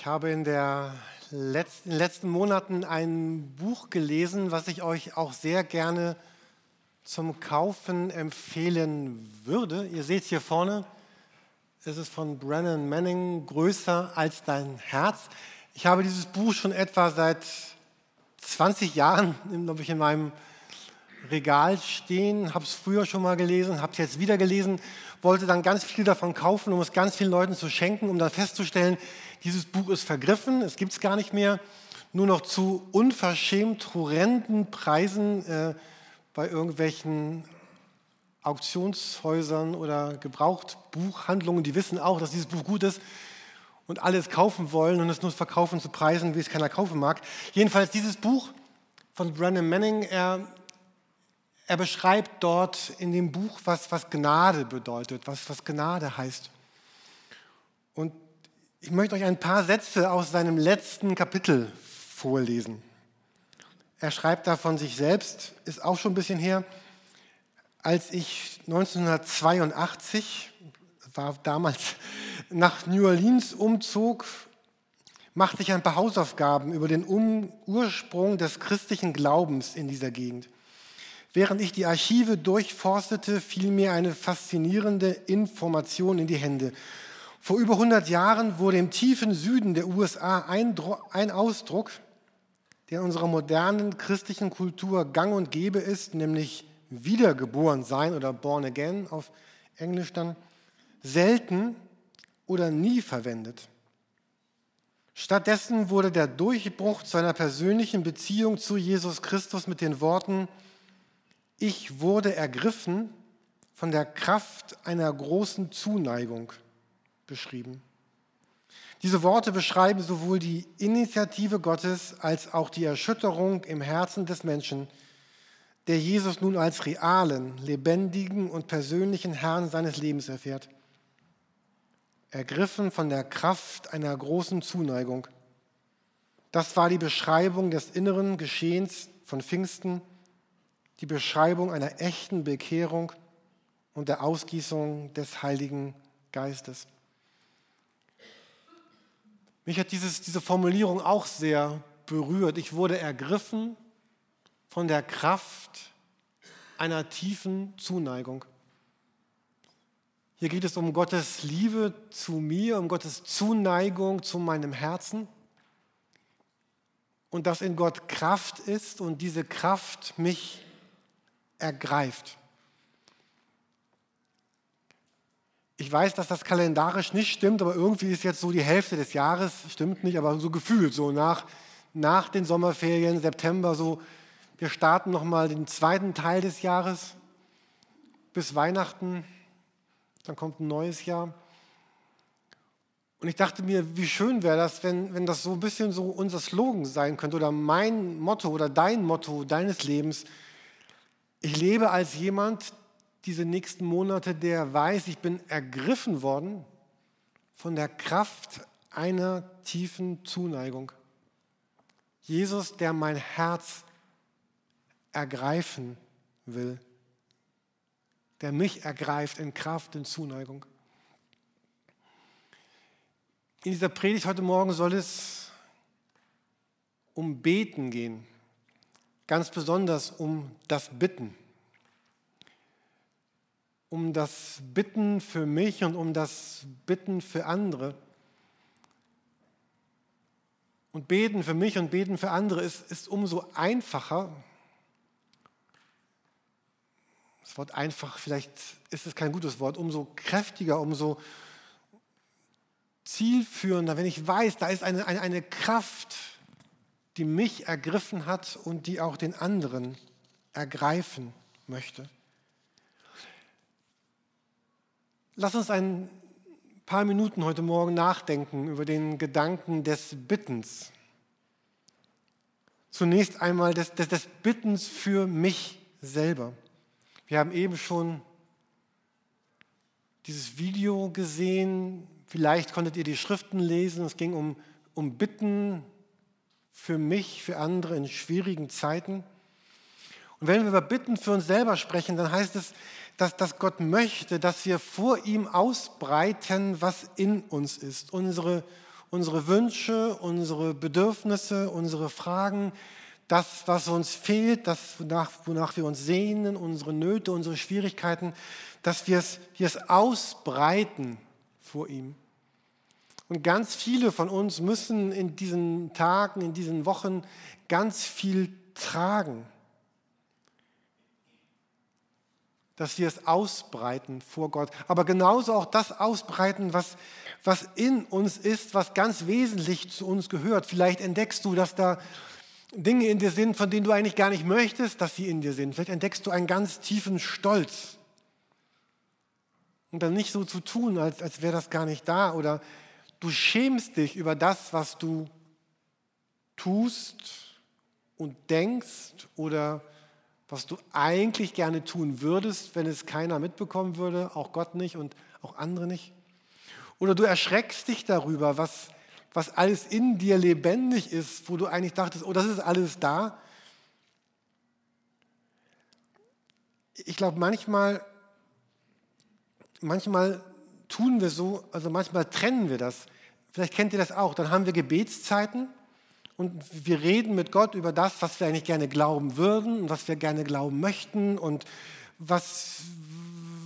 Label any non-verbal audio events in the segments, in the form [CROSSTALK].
Ich habe in, letzten, in, den letzten Monaten ein Buch gelesen, was ich euch auch sehr gerne zum Kaufen empfehlen würde. Ihr seht es hier vorne. Es ist von Brennan Manning, Größer als dein Herz. Ich habe dieses Buch schon etwa seit 20 Jahren, [LAUGHS] glaube ich, in meinem Regal stehen, habe es früher schon mal gelesen, habe es jetzt wieder gelesen, wollte dann ganz viel davon kaufen, um es ganz vielen Leuten zu schenken, um dann festzustellen, dieses Buch ist vergriffen, es gibt es gar nicht mehr, nur noch zu unverschämt horrenden Preisen äh, bei irgendwelchen Auktionshäusern oder Gebrauchtbuchhandlungen, die wissen auch, dass dieses Buch gut ist und alle es kaufen wollen und es nur verkaufen zu Preisen, wie es keiner kaufen mag. Jedenfalls dieses Buch von Brennan Manning, er er beschreibt dort in dem Buch, was, was Gnade bedeutet, was, was Gnade heißt. Und ich möchte euch ein paar Sätze aus seinem letzten Kapitel vorlesen. Er schreibt da von sich selbst, ist auch schon ein bisschen her, als ich 1982, war damals, [LAUGHS] nach New Orleans umzog, machte ich ein paar Hausaufgaben über den Ursprung des christlichen Glaubens in dieser Gegend. Während ich die Archive durchforstete, fiel mir eine faszinierende Information in die Hände. Vor über 100 Jahren wurde im tiefen Süden der USA ein, ein Ausdruck, der in unserer modernen christlichen Kultur gang und gäbe ist, nämlich wiedergeboren sein oder born again auf Englisch dann, selten oder nie verwendet. Stattdessen wurde der Durchbruch zu einer persönlichen Beziehung zu Jesus Christus mit den Worten, ich wurde ergriffen von der Kraft einer großen Zuneigung beschrieben. Diese Worte beschreiben sowohl die Initiative Gottes als auch die Erschütterung im Herzen des Menschen, der Jesus nun als realen, lebendigen und persönlichen Herrn seines Lebens erfährt. Ergriffen von der Kraft einer großen Zuneigung. Das war die Beschreibung des inneren Geschehens von Pfingsten die Beschreibung einer echten Bekehrung und der Ausgießung des Heiligen Geistes. Mich hat dieses, diese Formulierung auch sehr berührt. Ich wurde ergriffen von der Kraft einer tiefen Zuneigung. Hier geht es um Gottes Liebe zu mir, um Gottes Zuneigung zu meinem Herzen. Und dass in Gott Kraft ist und diese Kraft mich ergreift. Ich weiß, dass das kalendarisch nicht stimmt, aber irgendwie ist jetzt so die Hälfte des Jahres, stimmt nicht, aber so gefühlt, so nach, nach den Sommerferien, September, so, wir starten nochmal den zweiten Teil des Jahres bis Weihnachten, dann kommt ein neues Jahr. Und ich dachte mir, wie schön wäre das, wenn, wenn das so ein bisschen so unser Slogan sein könnte oder mein Motto oder dein Motto deines Lebens, ich lebe als jemand diese nächsten Monate, der weiß, ich bin ergriffen worden von der Kraft einer tiefen Zuneigung. Jesus, der mein Herz ergreifen will, der mich ergreift in Kraft, in Zuneigung. In dieser Predigt heute Morgen soll es um Beten gehen ganz besonders um das Bitten. Um das Bitten für mich und um das Bitten für andere. Und beten für mich und beten für andere ist, ist umso einfacher. Das Wort einfach, vielleicht ist es kein gutes Wort, umso kräftiger, umso zielführender, wenn ich weiß, da ist eine, eine, eine Kraft, die mich ergriffen hat und die auch den anderen ergreifen möchte. Lass uns ein paar Minuten heute Morgen nachdenken über den Gedanken des Bittens. Zunächst einmal des, des, des Bittens für mich selber. Wir haben eben schon dieses Video gesehen. Vielleicht konntet ihr die Schriften lesen. Es ging um, um Bitten für mich, für andere in schwierigen Zeiten. Und wenn wir über Bitten für uns selber sprechen, dann heißt es, dass, dass Gott möchte, dass wir vor ihm ausbreiten, was in uns ist. Unsere, unsere Wünsche, unsere Bedürfnisse, unsere Fragen, das, was uns fehlt, das, wonach, wonach wir uns sehnen, unsere Nöte, unsere Schwierigkeiten, dass wir es, wir es ausbreiten vor ihm. Und ganz viele von uns müssen in diesen Tagen, in diesen Wochen ganz viel tragen. Dass wir es ausbreiten vor Gott. Aber genauso auch das ausbreiten, was, was in uns ist, was ganz wesentlich zu uns gehört. Vielleicht entdeckst du, dass da Dinge in dir sind, von denen du eigentlich gar nicht möchtest, dass sie in dir sind. Vielleicht entdeckst du einen ganz tiefen Stolz. Und dann nicht so zu tun, als, als wäre das gar nicht da. Oder du schämst dich über das, was du tust und denkst oder was du eigentlich gerne tun würdest, wenn es keiner mitbekommen würde, auch Gott nicht und auch andere nicht. Oder du erschreckst dich darüber, was, was alles in dir lebendig ist, wo du eigentlich dachtest, oh, das ist alles da. Ich glaube, manchmal, manchmal tun wir so, also manchmal trennen wir das. Vielleicht kennt ihr das auch. Dann haben wir Gebetszeiten und wir reden mit Gott über das, was wir eigentlich gerne glauben würden und was wir gerne glauben möchten und was,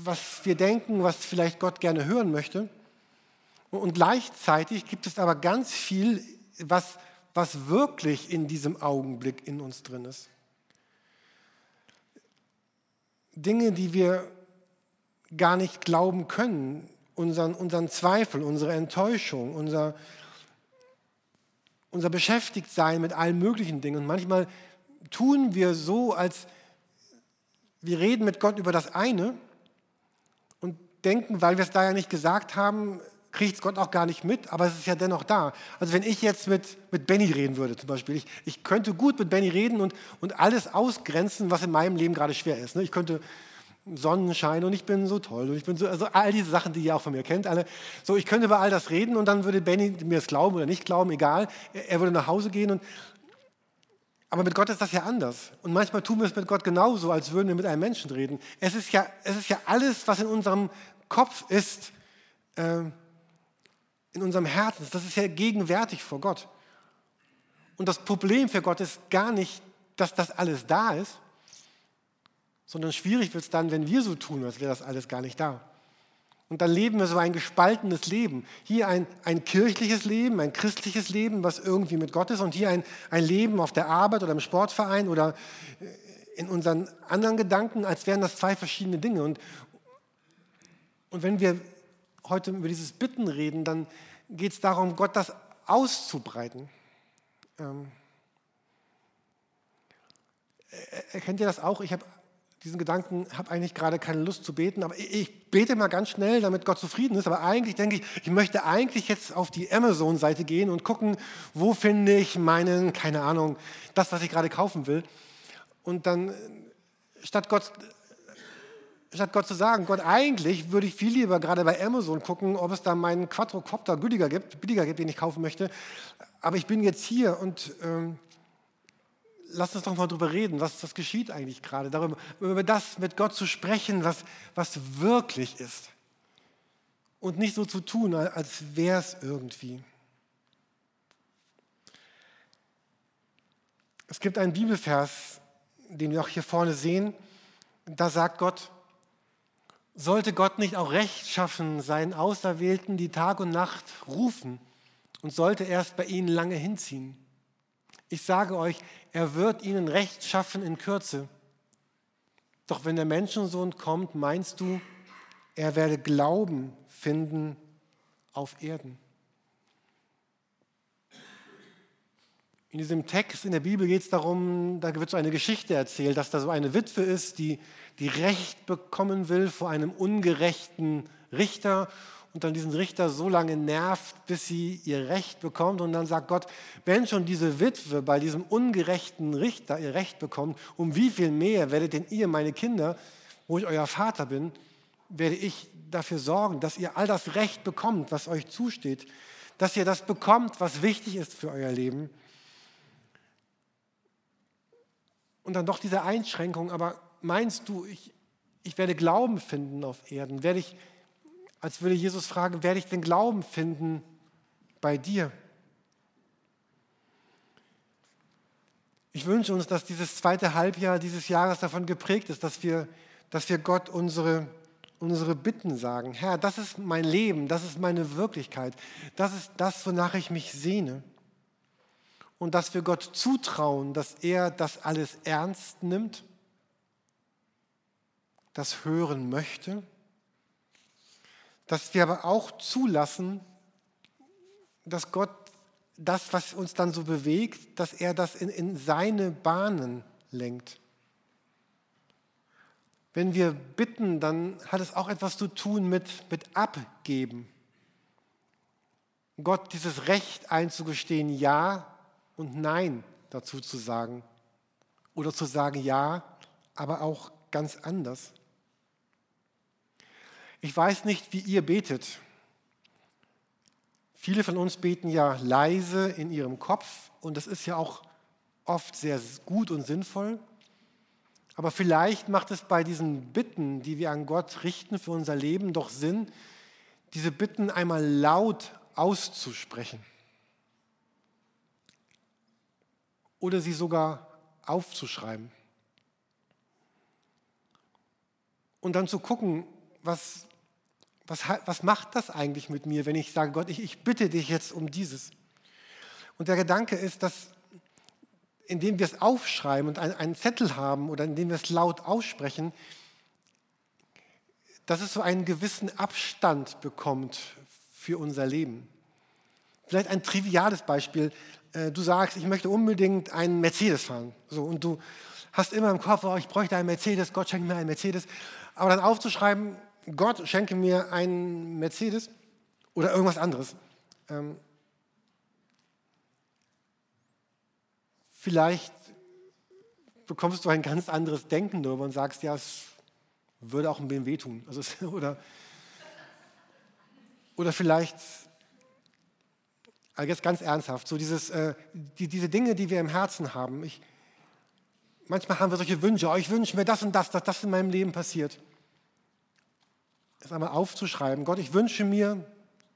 was wir denken, was vielleicht Gott gerne hören möchte. Und gleichzeitig gibt es aber ganz viel, was, was wirklich in diesem Augenblick in uns drin ist. Dinge, die wir gar nicht glauben können, unseren, unseren Zweifel, unsere Enttäuschung, unser, unser Beschäftigtsein mit allen möglichen Dingen. Und manchmal tun wir so, als wir reden mit Gott über das eine und denken, weil wir es da ja nicht gesagt haben, kriegt es Gott auch gar nicht mit, aber es ist ja dennoch da. Also wenn ich jetzt mit, mit Benny reden würde zum Beispiel, ich, ich könnte gut mit Benny reden und, und alles ausgrenzen, was in meinem Leben gerade schwer ist. Ne? Ich könnte Sonnenschein und ich bin so toll und ich bin so, also all diese Sachen, die ihr auch von mir kennt, alle. So, ich könnte über all das reden und dann würde Benny mir es glauben oder nicht glauben, egal. Er würde nach Hause gehen und aber mit Gott ist das ja anders. Und manchmal tun wir es mit Gott genauso, als würden wir mit einem Menschen reden. Es ist ja, es ist ja alles, was in unserem Kopf ist, äh, in unserem Herzen, das ist ja gegenwärtig vor Gott. Und das Problem für Gott ist gar nicht, dass das alles da ist, sondern schwierig wird es dann, wenn wir so tun, als wäre das alles gar nicht da. Und dann leben wir so ein gespaltenes Leben. Hier ein, ein kirchliches Leben, ein christliches Leben, was irgendwie mit Gott ist, und hier ein, ein Leben auf der Arbeit oder im Sportverein oder in unseren anderen Gedanken, als wären das zwei verschiedene Dinge. Und, und wenn wir heute über dieses Bitten reden, dann geht es darum, Gott das auszubreiten. Ähm, erkennt ihr das auch? Ich habe diesen Gedanken, habe eigentlich gerade keine Lust zu beten, aber ich bete mal ganz schnell, damit Gott zufrieden ist. Aber eigentlich denke ich, ich möchte eigentlich jetzt auf die Amazon-Seite gehen und gucken, wo finde ich meinen, keine Ahnung, das, was ich gerade kaufen will. Und dann, statt Gott statt Gott zu sagen, Gott, eigentlich würde ich viel lieber gerade bei Amazon gucken, ob es da meinen Quadrocopter billiger gibt, billiger gibt, den ich kaufen möchte. Aber ich bin jetzt hier und ähm, lass uns doch mal drüber reden, was, was geschieht eigentlich gerade, darüber, über das mit Gott zu sprechen, was, was wirklich ist. Und nicht so zu tun, als wäre es irgendwie. Es gibt einen Bibelvers, den wir auch hier vorne sehen. Da sagt Gott, sollte Gott nicht auch Recht schaffen, seinen Auserwählten, die Tag und Nacht rufen und sollte erst bei ihnen lange hinziehen? Ich sage euch, er wird ihnen Recht schaffen in Kürze. Doch wenn der Menschensohn kommt, meinst du, er werde Glauben finden auf Erden? In diesem Text in der Bibel geht es darum, da wird so eine Geschichte erzählt, dass da so eine Witwe ist, die, die Recht bekommen will vor einem ungerechten Richter und dann diesen Richter so lange nervt, bis sie ihr Recht bekommt. Und dann sagt Gott, wenn schon diese Witwe bei diesem ungerechten Richter ihr Recht bekommt, um wie viel mehr werdet denn ihr, meine Kinder, wo ich euer Vater bin, werde ich dafür sorgen, dass ihr all das Recht bekommt, was euch zusteht, dass ihr das bekommt, was wichtig ist für euer Leben. Und dann doch diese Einschränkung, aber meinst du, ich, ich werde Glauben finden auf Erden? Werde ich, als würde Jesus fragen, werde ich den Glauben finden bei dir? Ich wünsche uns, dass dieses zweite Halbjahr dieses Jahres davon geprägt ist, dass wir, dass wir Gott unsere, unsere Bitten sagen. Herr, das ist mein Leben, das ist meine Wirklichkeit, das ist das, wonach ich mich sehne. Und dass wir Gott zutrauen, dass er das alles ernst nimmt, das hören möchte, dass wir aber auch zulassen, dass Gott das, was uns dann so bewegt, dass er das in, in seine Bahnen lenkt. Wenn wir bitten, dann hat es auch etwas zu tun mit, mit Abgeben. Gott dieses Recht einzugestehen, Ja und Nein dazu zu sagen. Oder zu sagen Ja, aber auch ganz anders. Ich weiß nicht, wie ihr betet. Viele von uns beten ja leise in ihrem Kopf und das ist ja auch oft sehr gut und sinnvoll. Aber vielleicht macht es bei diesen Bitten, die wir an Gott richten für unser Leben, doch Sinn, diese Bitten einmal laut auszusprechen. Oder sie sogar aufzuschreiben. Und dann zu gucken, was, was, was macht das eigentlich mit mir, wenn ich sage, Gott, ich, ich bitte dich jetzt um dieses? Und der Gedanke ist, dass indem wir es aufschreiben und einen Zettel haben oder indem wir es laut aussprechen, dass es so einen gewissen Abstand bekommt für unser Leben. Vielleicht ein triviales Beispiel. Äh, du sagst, ich möchte unbedingt einen Mercedes fahren. So, und du hast immer im Kopf, oh, ich bräuchte einen Mercedes, Gott schenkt mir einen Mercedes. Aber dann aufzuschreiben, Gott schenke mir einen Mercedes oder irgendwas anderes. Ähm, vielleicht bekommst du ein ganz anderes Denken darüber und sagst, ja, es würde auch ein BMW tun. Also [LAUGHS] oder, oder vielleicht, also jetzt ganz ernsthaft, so dieses, äh, die, diese Dinge, die wir im Herzen haben. Ich, manchmal haben wir solche Wünsche, oh, ich wünsche mir das und das, dass das in meinem Leben passiert es einmal aufzuschreiben, Gott, ich wünsche mir,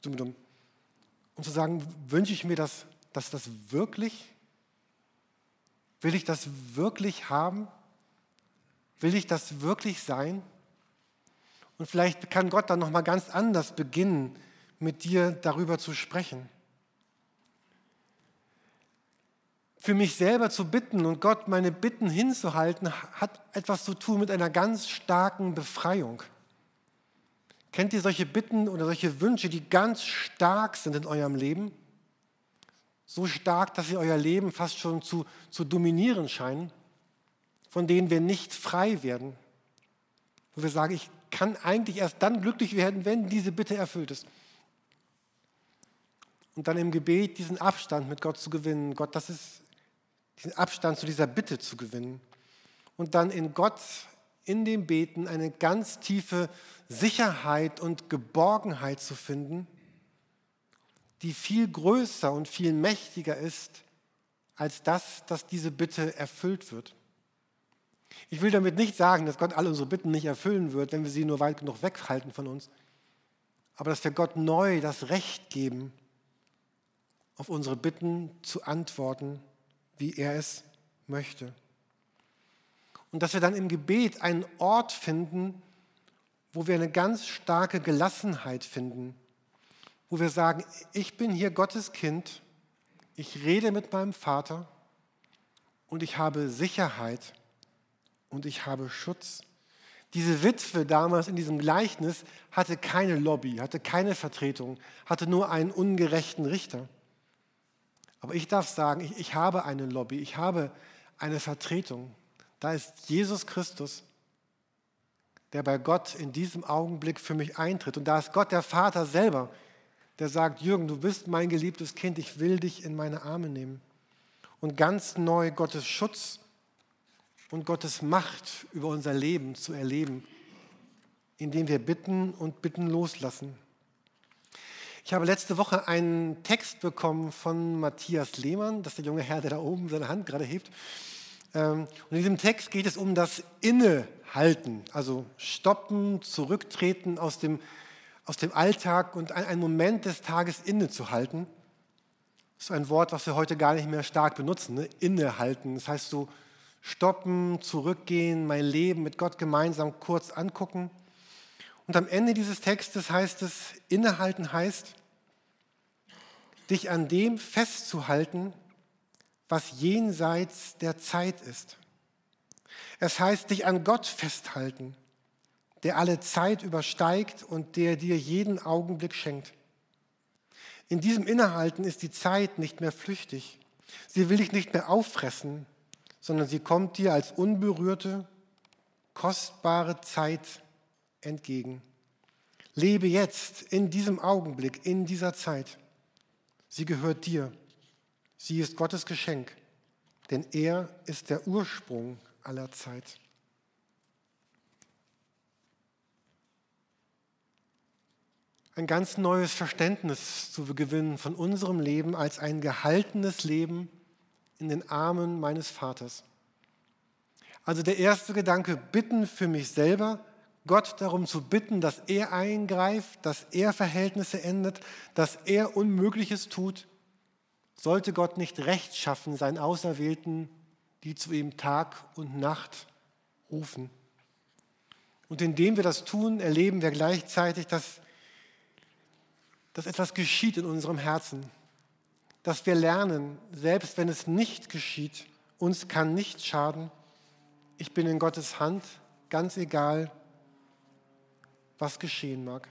und zu sagen, wünsche ich mir das, dass das wirklich, will ich das wirklich haben? Will ich das wirklich sein? Und vielleicht kann Gott dann nochmal ganz anders beginnen, mit dir darüber zu sprechen. Für mich selber zu bitten und Gott meine Bitten hinzuhalten, hat etwas zu tun mit einer ganz starken Befreiung. Kennt ihr solche Bitten oder solche Wünsche, die ganz stark sind in eurem Leben? So stark, dass sie euer Leben fast schon zu, zu dominieren scheinen, von denen wir nicht frei werden. Wo wir sagen, ich kann eigentlich erst dann glücklich werden, wenn diese Bitte erfüllt ist. Und dann im Gebet diesen Abstand mit Gott zu gewinnen. Gott, das ist diesen Abstand zu dieser Bitte zu gewinnen. Und dann in Gott in dem Beten eine ganz tiefe Sicherheit und Geborgenheit zu finden, die viel größer und viel mächtiger ist als das, dass diese Bitte erfüllt wird. Ich will damit nicht sagen, dass Gott alle unsere Bitten nicht erfüllen wird, wenn wir sie nur weit genug weghalten von uns, aber dass wir Gott neu das Recht geben, auf unsere Bitten zu antworten, wie er es möchte und dass wir dann im Gebet einen Ort finden, wo wir eine ganz starke Gelassenheit finden, wo wir sagen, ich bin hier Gottes Kind, ich rede mit meinem Vater und ich habe Sicherheit und ich habe Schutz. Diese Witwe damals in diesem Gleichnis hatte keine Lobby, hatte keine Vertretung, hatte nur einen ungerechten Richter. Aber ich darf sagen, ich, ich habe eine Lobby, ich habe eine Vertretung. Da ist Jesus Christus, der bei Gott in diesem Augenblick für mich eintritt. Und da ist Gott der Vater selber, der sagt, Jürgen, du bist mein geliebtes Kind, ich will dich in meine Arme nehmen. Und ganz neu Gottes Schutz und Gottes Macht über unser Leben zu erleben, indem wir bitten und bitten loslassen. Ich habe letzte Woche einen Text bekommen von Matthias Lehmann, das ist der junge Herr, der da oben seine Hand gerade hebt. Ähm, und in diesem Text geht es um das Innehalten, also stoppen, zurücktreten aus dem, aus dem Alltag und einen Moment des Tages innezuhalten Das ist ein Wort, was wir heute gar nicht mehr stark benutzen. Ne? Innehalten. Das heißt so stoppen, zurückgehen, mein Leben mit Gott gemeinsam kurz angucken. Und am Ende dieses Textes heißt es, innehalten heißt, dich an dem festzuhalten, was jenseits der Zeit ist. Es heißt, dich an Gott festhalten, der alle Zeit übersteigt und der dir jeden Augenblick schenkt. In diesem Innehalten ist die Zeit nicht mehr flüchtig. Sie will dich nicht mehr auffressen, sondern sie kommt dir als unberührte, kostbare Zeit entgegen. Lebe jetzt, in diesem Augenblick, in dieser Zeit. Sie gehört dir. Sie ist Gottes Geschenk, denn er ist der Ursprung aller Zeit. Ein ganz neues Verständnis zu gewinnen von unserem Leben als ein gehaltenes Leben in den Armen meines Vaters. Also der erste Gedanke, bitten für mich selber, Gott darum zu bitten, dass er eingreift, dass er Verhältnisse ändert, dass er Unmögliches tut, sollte Gott nicht Recht schaffen, seinen Auserwählten, die zu ihm Tag und Nacht rufen. Und indem wir das tun, erleben wir gleichzeitig, dass, dass etwas geschieht in unserem Herzen, dass wir lernen, selbst wenn es nicht geschieht, uns kann nichts schaden. Ich bin in Gottes Hand, ganz egal, was geschehen mag.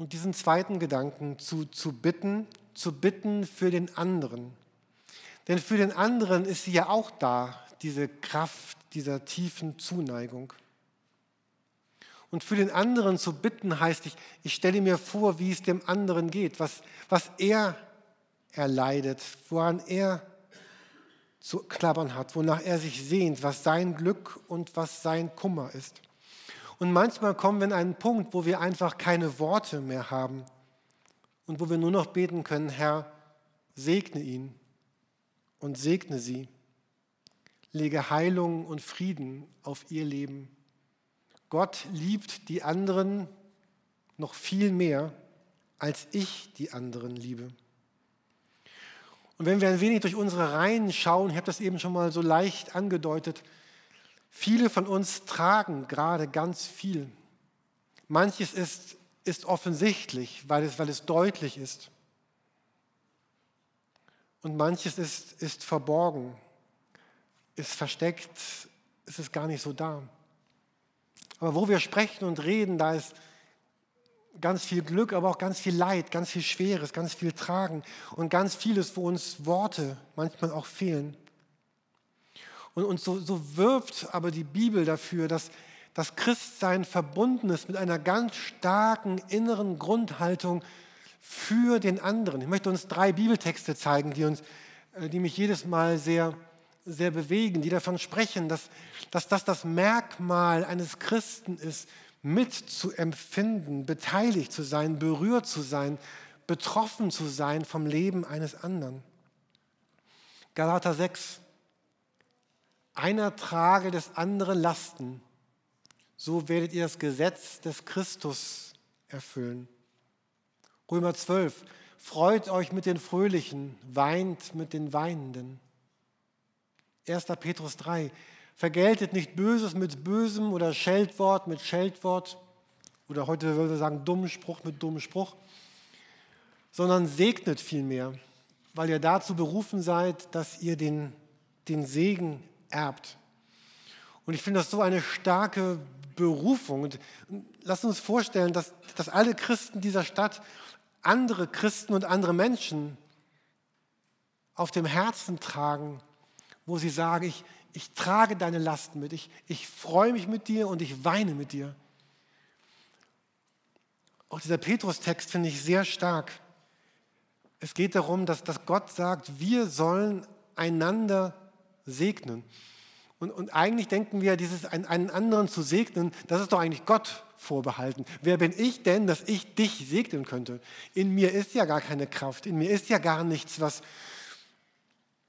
Und diesen zweiten Gedanken zu, zu bitten, zu bitten für den anderen. Denn für den anderen ist sie ja auch da, diese Kraft dieser tiefen Zuneigung. Und für den anderen zu bitten heißt, ich, ich stelle mir vor, wie es dem anderen geht, was, was er erleidet, woran er zu knabbern hat, wonach er sich sehnt, was sein Glück und was sein Kummer ist. Und manchmal kommen wir an einen Punkt, wo wir einfach keine Worte mehr haben und wo wir nur noch beten können, Herr, segne ihn und segne sie. Lege Heilung und Frieden auf ihr Leben. Gott liebt die anderen noch viel mehr, als ich die anderen liebe. Und wenn wir ein wenig durch unsere Reihen schauen, ich habe das eben schon mal so leicht angedeutet, viele von uns tragen gerade ganz viel. Manches ist, ist offensichtlich, weil es, weil es deutlich ist. Und manches ist, ist verborgen, ist versteckt, ist es gar nicht so da. Aber wo wir sprechen und reden, da ist ganz viel Glück, aber auch ganz viel Leid, ganz viel Schweres, ganz viel Tragen und ganz vieles, wo uns Worte manchmal auch fehlen. Und, und so, so wirbt aber die Bibel dafür, dass das Christsein verbunden ist mit einer ganz starken inneren Grundhaltung für den anderen. Ich möchte uns drei Bibeltexte zeigen, die, uns, äh, die mich jedes Mal sehr, sehr bewegen, die davon sprechen, dass, dass das das Merkmal eines Christen ist, mitzuempfinden, beteiligt zu sein, berührt zu sein, betroffen zu sein vom Leben eines anderen. Galater 6. Einer trage des anderen Lasten, so werdet ihr das Gesetz des Christus erfüllen. Römer 12. Freut euch mit den Fröhlichen, weint mit den Weinenden. 1. Petrus 3. Vergeltet nicht Böses mit Bösem oder Scheldwort mit Scheldwort oder heute würde wir sagen dummen Spruch mit dummem Spruch, sondern segnet vielmehr, weil ihr dazu berufen seid, dass ihr den, den Segen erbt. Und ich finde das so eine starke Berufung. Und lasst uns vorstellen, dass, dass alle Christen dieser Stadt andere Christen und andere Menschen auf dem Herzen tragen, wo sie sagen, ich, ich trage deine Lasten mit, ich, ich freue mich mit dir und ich weine mit dir. Auch dieser Petrus-Text finde ich sehr stark. Es geht darum, dass, dass Gott sagt, wir sollen einander segnen. Und, und eigentlich denken wir, dieses einen anderen zu segnen, das ist doch eigentlich Gott vorbehalten. Wer bin ich denn, dass ich dich segnen könnte? In mir ist ja gar keine Kraft, in mir ist ja gar nichts, was,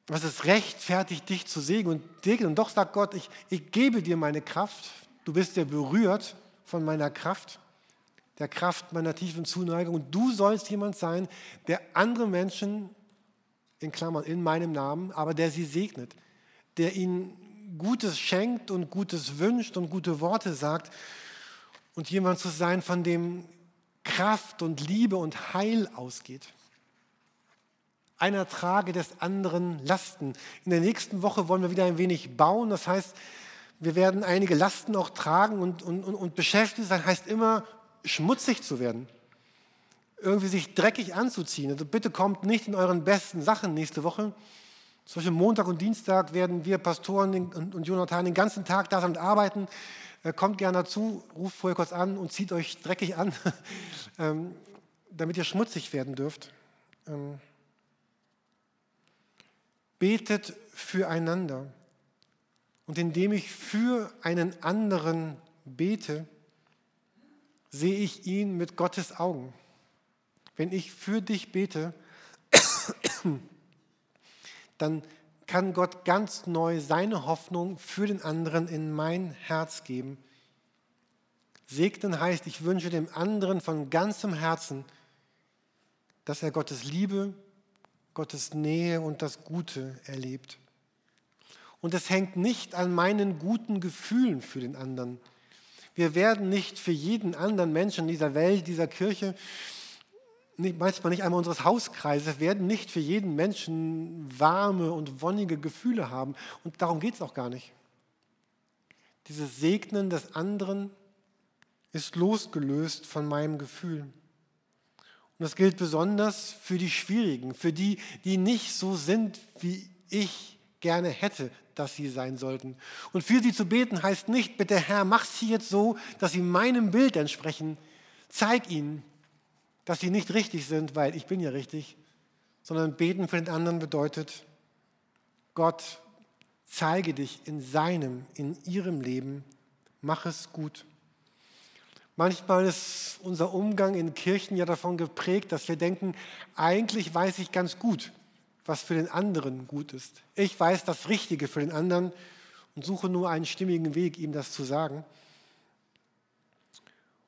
was es rechtfertigt, dich zu segnen und segnen. Und doch sagt Gott, ich, ich gebe dir meine Kraft. Du bist ja berührt von meiner Kraft. der Kraft meiner tiefen Zuneigung. Und du sollst jemand sein, der andere Menschen, in Klammern, in meinem Namen, aber der sie segnet, der ihnen Gutes schenkt und Gutes wünscht und gute Worte sagt und jemand zu sein, von dem Kraft und Liebe und Heil ausgeht. Einer trage des anderen Lasten. In der nächsten Woche wollen wir wieder ein wenig bauen. Das heißt, wir werden einige Lasten auch tragen und, und, und, beschäftigt sein, heißt immer schmutzig zu werden. Irgendwie sich dreckig anzuziehen. Also bitte kommt nicht in euren besten Sachen nächste Woche. Zwischen Montag und Dienstag werden wir Pastoren und Jonathan den ganzen Tag da und arbeiten. Äh, kommt gerne dazu, ruft vorher kurz an und zieht euch dreckig an, [LAUGHS] ähm, damit ihr schmutzig werden dürft. Ähm, betet füreinander. Und indem ich für einen anderen bete, sehe ich ihn mit Gottes Augen. Wenn ich für dich bete, dann kann Gott ganz neu seine Hoffnung für den anderen in mein Herz geben. Segnen heißt, ich wünsche dem anderen von ganzem Herzen, dass er Gottes Liebe, Gottes Nähe und das Gute erlebt. Und es hängt nicht an meinen guten Gefühlen für den anderen. Wir werden nicht für jeden anderen Menschen dieser Welt, dieser Kirche, manchmal nicht einmal unseres Hauskreises, werden nicht für jeden Menschen warme und wonnige Gefühle haben. Und darum geht es auch gar nicht. Dieses Segnen des anderen ist losgelöst von meinem Gefühl. Und das gilt besonders für die Schwierigen, für die, die nicht so sind, wie ich gerne hätte, dass sie sein sollten. Und für sie zu beten heißt nicht, bitte Herr, mach sie jetzt so, dass sie meinem Bild entsprechen. Zeig ihnen, dass sie nicht richtig sind, weil ich bin ja richtig, sondern beten für den anderen bedeutet, Gott, zeige dich in seinem, in ihrem Leben, mach es gut. Manchmal ist unser Umgang in Kirchen ja davon geprägt, dass wir denken, eigentlich weiß ich ganz gut, was für den anderen gut ist. Ich weiß das Richtige für den anderen und suche nur einen stimmigen Weg, ihm das zu sagen.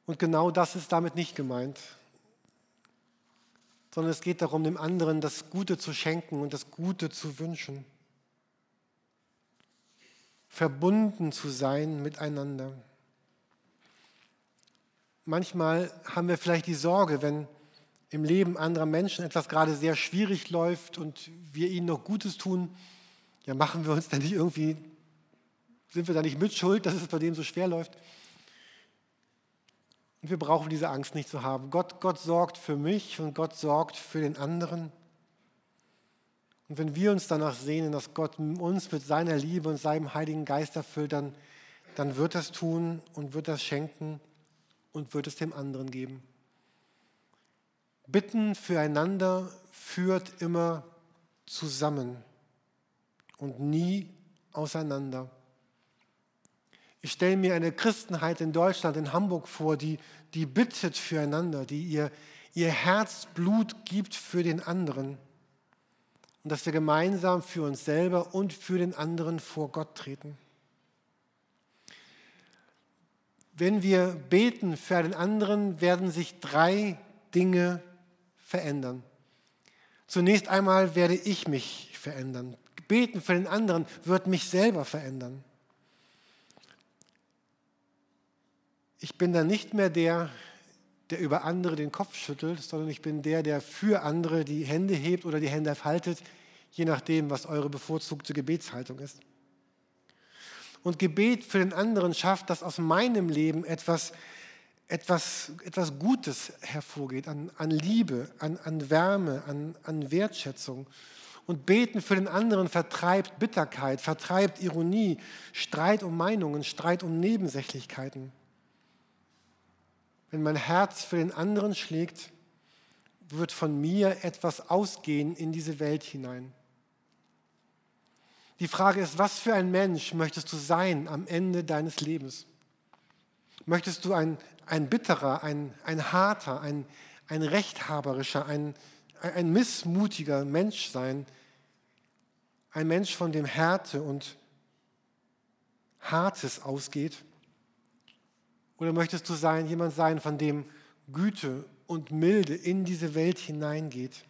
Und genau das ist damit nicht gemeint, sondern es geht darum, dem anderen das Gute zu schenken und das Gute zu wünschen. Verbunden zu sein miteinander. Manchmal haben wir vielleicht die Sorge, wenn im Leben anderer Menschen etwas gerade sehr schwierig läuft und wir ihnen noch Gutes tun, ja, machen wir uns da nicht irgendwie, sind wir da nicht mitschuld, dass es bei dem so schwer läuft? Und wir brauchen diese Angst nicht zu haben. Gott, Gott sorgt für mich und Gott sorgt für den anderen. Und wenn wir uns danach sehnen, dass Gott uns mit seiner Liebe und seinem Heiligen Geist erfüllt, dann, dann wird das tun und wird das schenken und wird es dem anderen geben. Bitten füreinander führt immer zusammen und nie auseinander. Ich stelle mir eine Christenheit in Deutschland, in Hamburg vor, die, die bittet füreinander, die ihr, ihr Herzblut gibt für den anderen. Und dass wir gemeinsam für uns selber und für den anderen vor Gott treten. Wenn wir beten für den anderen, werden sich drei Dinge verändern. Zunächst einmal werde ich mich verändern. Beten für den anderen wird mich selber verändern. Ich bin dann nicht mehr der, der über andere den Kopf schüttelt, sondern ich bin der, der für andere die Hände hebt oder die Hände faltet, je nachdem, was eure bevorzugte Gebetshaltung ist. Und Gebet für den anderen schafft, dass aus meinem Leben etwas etwas, etwas Gutes hervorgeht, an, an Liebe, an, an Wärme, an, an Wertschätzung. Und beten für den anderen vertreibt Bitterkeit, vertreibt Ironie, Streit um Meinungen, Streit um Nebensächlichkeiten. Wenn mein Herz für den anderen schlägt, wird von mir etwas ausgehen in diese Welt hinein. Die Frage ist, was für ein Mensch möchtest du sein am Ende deines Lebens? Möchtest du ein, ein bitterer, ein, ein harter, ein, ein rechthaberischer, ein, ein missmutiger Mensch sein? Ein Mensch, von dem Härte und Hartes ausgeht? Oder möchtest du sein, jemand sein, von dem Güte und Milde in diese Welt hineingeht.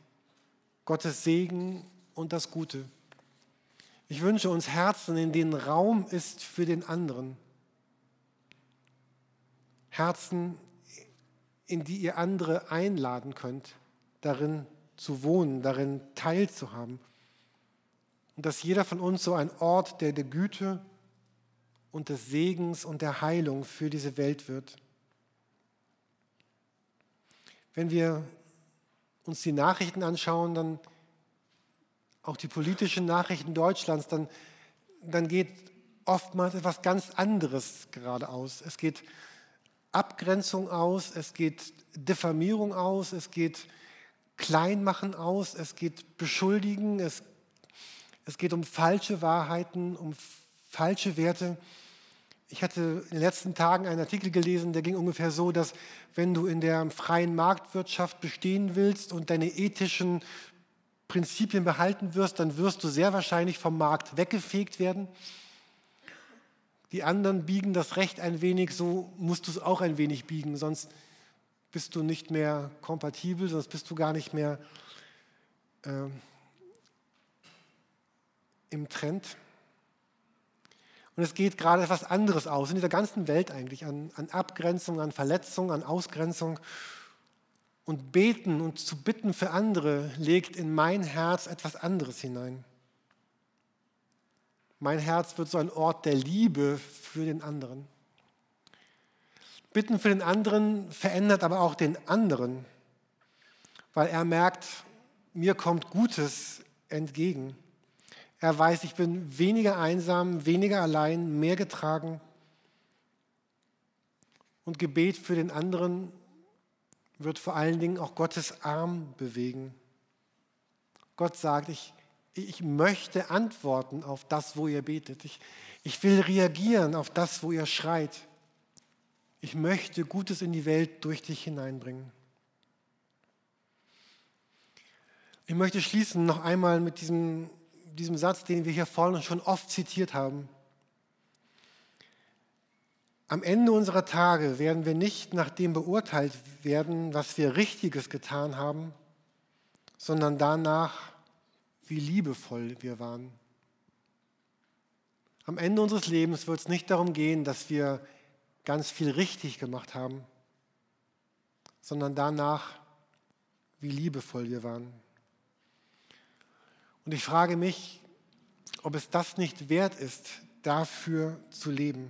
Gottes Segen und das Gute. Ich wünsche uns Herzen, in denen Raum ist für den anderen. Herzen, in die ihr andere einladen könnt, darin zu wohnen, darin teilzuhaben. Und dass jeder von uns so ein Ort der, der Güte und des Segens und der Heilung für diese Welt wird. Wenn wir uns die Nachrichten anschauen, dann auch die politischen Nachrichten Deutschlands, dann, dann geht oftmals etwas ganz anderes gerade aus. Es geht Abgrenzung aus, es geht Diffamierung aus, es geht Kleinmachen aus, es geht Beschuldigen, es, es geht um falsche Wahrheiten, um falsche Werte. Ich hatte in den letzten Tagen einen Artikel gelesen, der ging ungefähr so, dass wenn du in der freien Marktwirtschaft bestehen willst und deine ethischen Prinzipien behalten wirst, dann wirst du sehr wahrscheinlich vom Markt weggefegt werden. Die anderen biegen das Recht ein wenig, so musst du es auch ein wenig biegen, sonst bist du nicht mehr kompatibel, sonst bist du gar nicht mehr äh, im Trend. Und es geht gerade etwas anderes aus, in dieser ganzen Welt eigentlich, an, an Abgrenzung, an Verletzung, an Ausgrenzung. Und beten und zu bitten für andere legt in mein Herz etwas anderes hinein. Mein Herz wird so ein Ort der Liebe für den anderen. Bitten für den anderen verändert aber auch den anderen, weil er merkt, mir kommt Gutes entgegen. Er weiß, ich bin weniger einsam, weniger allein, mehr getragen. Und Gebet für den anderen wird vor allen Dingen auch Gottes Arm bewegen. Gott sagt, ich, ich möchte antworten auf das, wo ihr betet. Ich, ich will reagieren auf das, wo ihr schreit ich möchte Gutes in die Welt durch dich hineinbringen. Ich möchte schließen noch einmal mit diesem, diesem Satz, den wir hier vorne schon oft zitiert haben. Am Ende unserer Tage werden wir nicht nach dem beurteilt werden, was wir Richtiges getan haben, sondern danach, wie liebevoll wir waren. Am Ende unseres Lebens wird es nicht darum gehen, dass wir ganz viel richtig gemacht haben, sondern danach, wie liebevoll wir waren. Und ich frage mich, ob es das nicht wert ist, dafür zu leben.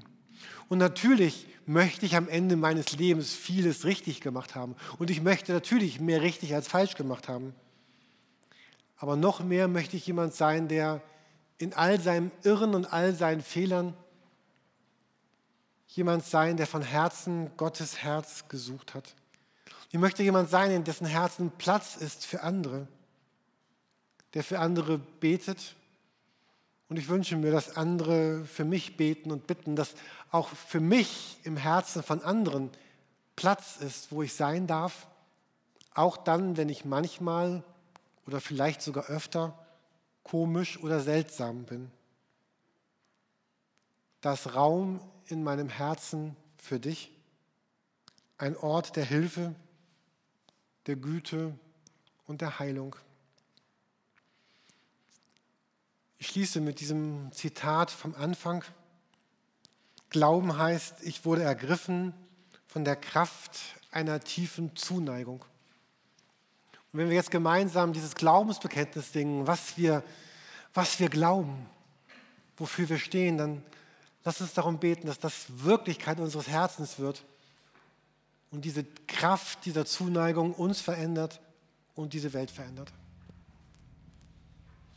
Und natürlich möchte ich am Ende meines Lebens vieles richtig gemacht haben. Und ich möchte natürlich mehr richtig als falsch gemacht haben. Aber noch mehr möchte ich jemand sein, der in all seinem Irren und all seinen Fehlern jemand sein, der von Herzen Gottes Herz gesucht hat. Ich möchte jemand sein, in dessen Herzen Platz ist für andere, der für andere betet. Und ich wünsche mir, dass andere für mich beten und bitten, dass auch für mich im Herzen von anderen Platz ist, wo ich sein darf. Auch dann, wenn ich manchmal oder vielleicht sogar öfter komisch oder seltsam bin. Dass Raum in meinem Herzen für dich, ein Ort der Hilfe, der Güte und der Heilung. Ich schließe mit diesem Zitat vom Anfang. Glauben heißt, ich wurde ergriffen von der Kraft einer tiefen Zuneigung. Und wenn wir jetzt gemeinsam dieses Glaubensbekenntnis singen, was wir, was wir glauben, wofür wir stehen, dann Lass uns darum beten, dass das Wirklichkeit unseres Herzens wird und diese Kraft dieser Zuneigung uns verändert und diese Welt verändert.